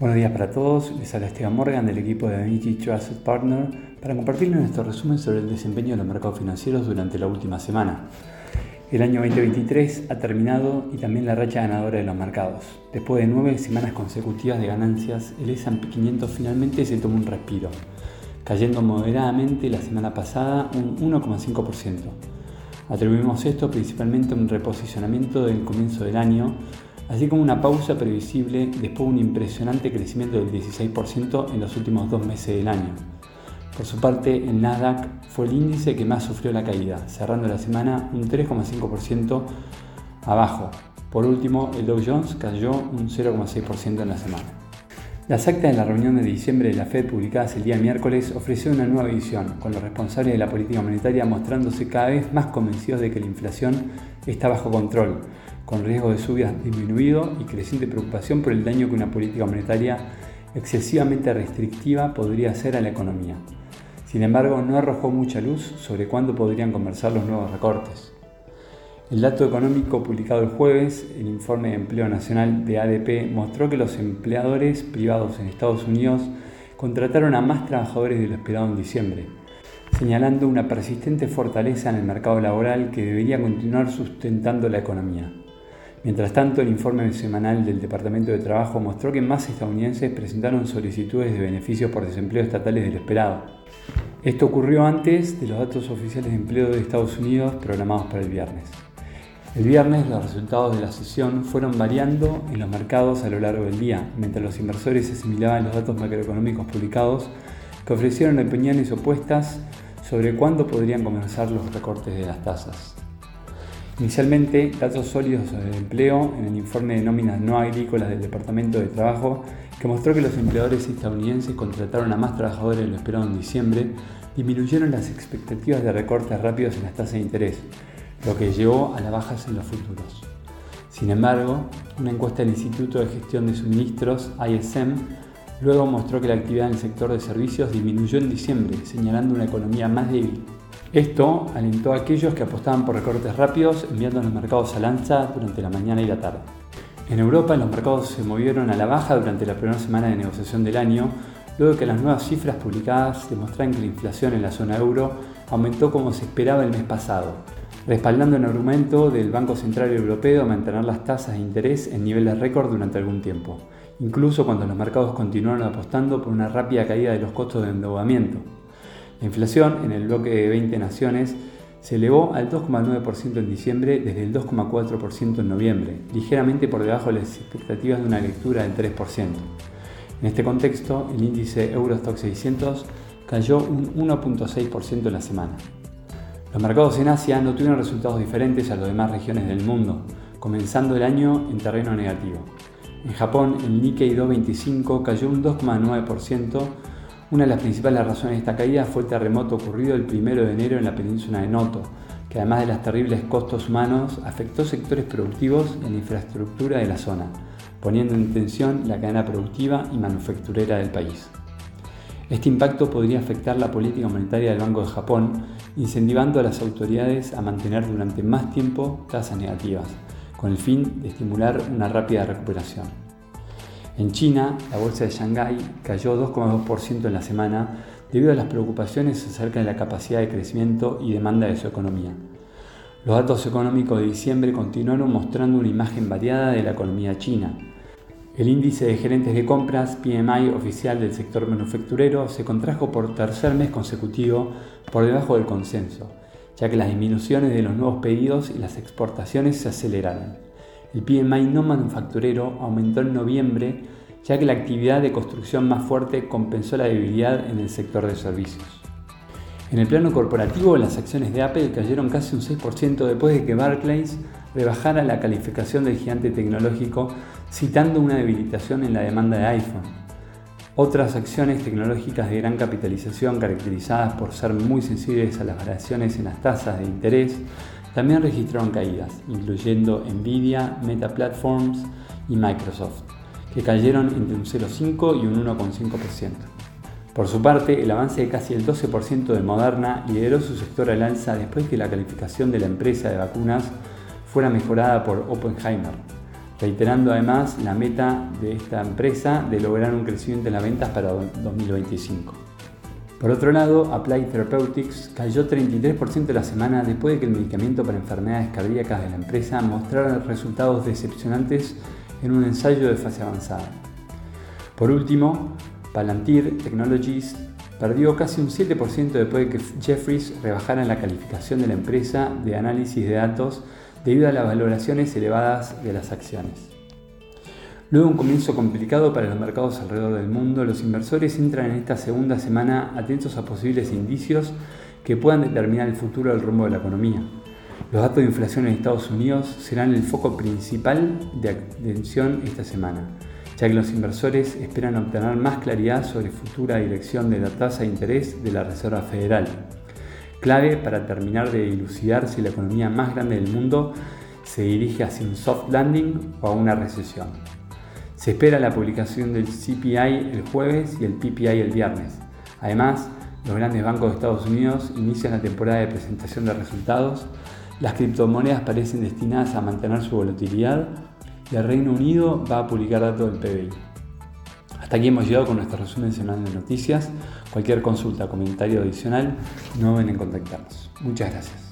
Buenos días para todos, les habla Esteban Morgan del equipo de Amici Trusted Partner para compartirles nuestro resumen sobre el desempeño de los mercados financieros durante la última semana. El año 2023 ha terminado y también la racha ganadora de los mercados. Después de nueve semanas consecutivas de ganancias, el S&P 500 finalmente se tomó un respiro, cayendo moderadamente la semana pasada un 1,5%. Atribuimos esto principalmente a un reposicionamiento del comienzo del año así como una pausa previsible después de un impresionante crecimiento del 16% en los últimos dos meses del año. Por su parte, el Nasdaq fue el índice que más sufrió la caída, cerrando la semana un 3,5% abajo. Por último, el Dow Jones cayó un 0,6% en la semana. Las actas de la reunión de diciembre de la Fed publicadas el día miércoles ofrecieron una nueva visión, con los responsables de la política monetaria mostrándose cada vez más convencidos de que la inflación está bajo control, con riesgo de subidas disminuido y creciente preocupación por el daño que una política monetaria excesivamente restrictiva podría hacer a la economía. Sin embargo, no arrojó mucha luz sobre cuándo podrían comenzar los nuevos recortes. El dato económico publicado el jueves, el informe de empleo nacional de ADP, mostró que los empleadores privados en Estados Unidos contrataron a más trabajadores de lo esperado en diciembre, señalando una persistente fortaleza en el mercado laboral que debería continuar sustentando la economía. Mientras tanto, el informe semanal del Departamento de Trabajo mostró que más estadounidenses presentaron solicitudes de beneficios por desempleo estatales de esperado. Esto ocurrió antes de los datos oficiales de empleo de Estados Unidos programados para el viernes. El viernes los resultados de la sesión fueron variando en los mercados a lo largo del día, mientras los inversores asimilaban los datos macroeconómicos publicados que ofrecieron opiniones opuestas sobre cuándo podrían comenzar los recortes de las tasas. Inicialmente, datos sólidos sobre el empleo en el informe de nóminas no agrícolas del Departamento de Trabajo, que mostró que los empleadores estadounidenses contrataron a más trabajadores de lo esperado en diciembre, disminuyeron las expectativas de recortes rápidos en las tasas de interés, lo que llevó a las bajas en los futuros. Sin embargo, una encuesta del Instituto de Gestión de Suministros, ISM, luego mostró que la actividad en el sector de servicios disminuyó en diciembre, señalando una economía más débil esto alentó a aquellos que apostaban por recortes rápidos enviando los mercados a lanza durante la mañana y la tarde. En Europa los mercados se movieron a la baja durante la primera semana de negociación del año, luego que las nuevas cifras publicadas demostraran que la inflación en la zona euro aumentó como se esperaba el mes pasado, respaldando el argumento del Banco Central Europeo de mantener las tasas de interés en niveles récord durante algún tiempo, incluso cuando los mercados continuaron apostando por una rápida caída de los costos de endeudamiento. La inflación en el bloque de 20 naciones se elevó al 2,9% en diciembre desde el 2,4% en noviembre, ligeramente por debajo de las expectativas de una lectura del 3%. En este contexto, el índice Eurostock 600 cayó un 1.6% en la semana. Los mercados en Asia no tuvieron resultados diferentes a los demás regiones del mundo, comenzando el año en terreno negativo. En Japón, el Nikkei 225 cayó un 2,9%, una de las principales razones de esta caída fue el terremoto ocurrido el 1 de enero en la península de Noto, que además de los terribles costos humanos, afectó sectores productivos y la infraestructura de la zona, poniendo en tensión la cadena productiva y manufacturera del país. Este impacto podría afectar la política monetaria del Banco de Japón, incentivando a las autoridades a mantener durante más tiempo tasas negativas, con el fin de estimular una rápida recuperación. En China, la bolsa de Shanghái cayó 2,2% en la semana debido a las preocupaciones acerca de la capacidad de crecimiento y demanda de su economía. Los datos económicos de diciembre continuaron mostrando una imagen variada de la economía china. El índice de gerentes de compras PMI oficial del sector manufacturero se contrajo por tercer mes consecutivo por debajo del consenso, ya que las disminuciones de los nuevos pedidos y las exportaciones se aceleraron. El PMI no manufacturero aumentó en noviembre ya que la actividad de construcción más fuerte compensó la debilidad en el sector de servicios. En el plano corporativo, las acciones de Apple cayeron casi un 6% después de que Barclays rebajara la calificación del gigante tecnológico citando una debilitación en la demanda de iPhone. Otras acciones tecnológicas de gran capitalización caracterizadas por ser muy sensibles a las variaciones en las tasas de interés también registraron caídas, incluyendo Nvidia, Meta Platforms y Microsoft, que cayeron entre un 0,5 y un 1,5%. Por su parte, el avance de casi el 12% de Moderna lideró su sector al alza después que la calificación de la empresa de vacunas fuera mejorada por Oppenheimer, reiterando además la meta de esta empresa de lograr un crecimiento en las ventas para 2025. Por otro lado, Applied Therapeutics cayó 33% de la semana después de que el medicamento para enfermedades cardíacas de la empresa mostrara resultados decepcionantes en un ensayo de fase avanzada. Por último, Palantir Technologies perdió casi un 7% después de que Jeffries rebajara la calificación de la empresa de análisis de datos debido a las valoraciones elevadas de las acciones. Luego un comienzo complicado para los mercados alrededor del mundo, los inversores entran en esta segunda semana atentos a posibles indicios que puedan determinar el futuro del rumbo de la economía. Los datos de inflación en Estados Unidos serán el foco principal de atención esta semana, ya que los inversores esperan obtener más claridad sobre futura dirección de la tasa de interés de la Reserva Federal, clave para terminar de dilucidar si la economía más grande del mundo se dirige hacia un soft landing o a una recesión. Se espera la publicación del CPI el jueves y el PPI el viernes. Además, los grandes bancos de Estados Unidos inician la temporada de presentación de resultados. Las criptomonedas parecen destinadas a mantener su volatilidad y el Reino Unido va a publicar datos del PBI. Hasta aquí hemos llegado con nuestro resumen semanal de noticias. Cualquier consulta comentario adicional no deben en contactarnos. Muchas gracias.